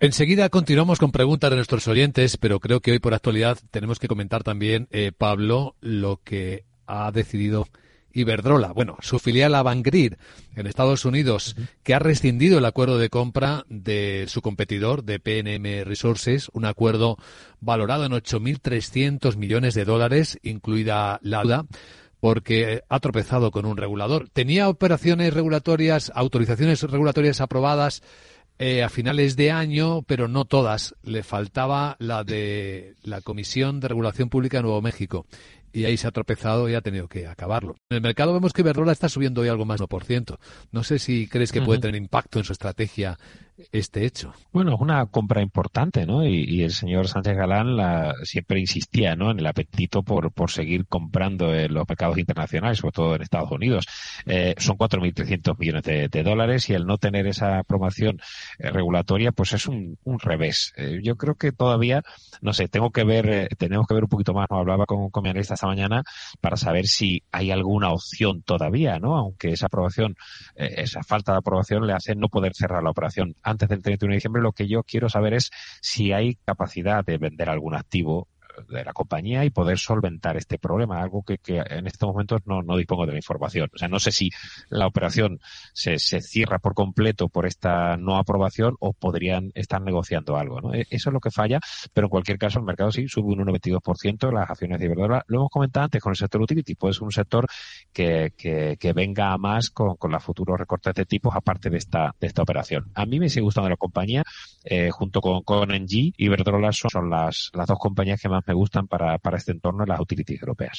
Enseguida continuamos con preguntas de nuestros oyentes, pero creo que hoy por actualidad tenemos que comentar también, eh, Pablo, lo que ha decidido Iberdrola, bueno, su filial Avangrid en Estados Unidos, que ha rescindido el acuerdo de compra de su competidor, de PNM Resources, un acuerdo valorado en 8.300 millones de dólares, incluida la duda, porque ha tropezado con un regulador. Tenía operaciones regulatorias, autorizaciones regulatorias aprobadas eh, a finales de año, pero no todas. Le faltaba la de la Comisión de Regulación Pública de Nuevo México y ahí se ha tropezado y ha tenido que acabarlo. En el mercado vemos que Iberdrola está subiendo hoy algo más de 1%. No sé si crees que puede tener impacto en su estrategia este hecho. Bueno, es una compra importante, ¿no? Y, el señor Sánchez Galán la, siempre insistía, ¿no? En el apetito por, por seguir comprando en los mercados internacionales, sobre todo en Estados Unidos. Eh, son 4.300 millones de, dólares y el no tener esa aprobación eh, regulatoria, pues es un, un revés. Eh, yo creo que todavía, no sé, tengo que ver, eh, tenemos que ver un poquito más, no hablaba con, con mi analista esta mañana, para saber si hay alguna opción todavía, ¿no? Aunque esa aprobación, esa falta de aprobación le hace no poder cerrar la operación antes del 31 de diciembre, lo que yo quiero saber es si hay capacidad de vender algún activo de la compañía y poder solventar este problema, algo que, que en estos momentos no, no, dispongo de la información. O sea, no sé si la operación se, se, cierra por completo por esta no aprobación o podrían estar negociando algo. ¿no? E, eso es lo que falla, pero en cualquier caso el mercado sí sube un 1,22% las acciones de Iberdrola. Lo hemos comentado antes con el sector utility, puede ser un sector que, que, que venga a más con, con los futuros recortes de tipos aparte de esta, de esta operación. A mí me sigue gustando la compañía, eh, junto con, con NG, Iberdrola son, son las, las dos compañías que más me gustan para, para este entorno en las utilities europeas.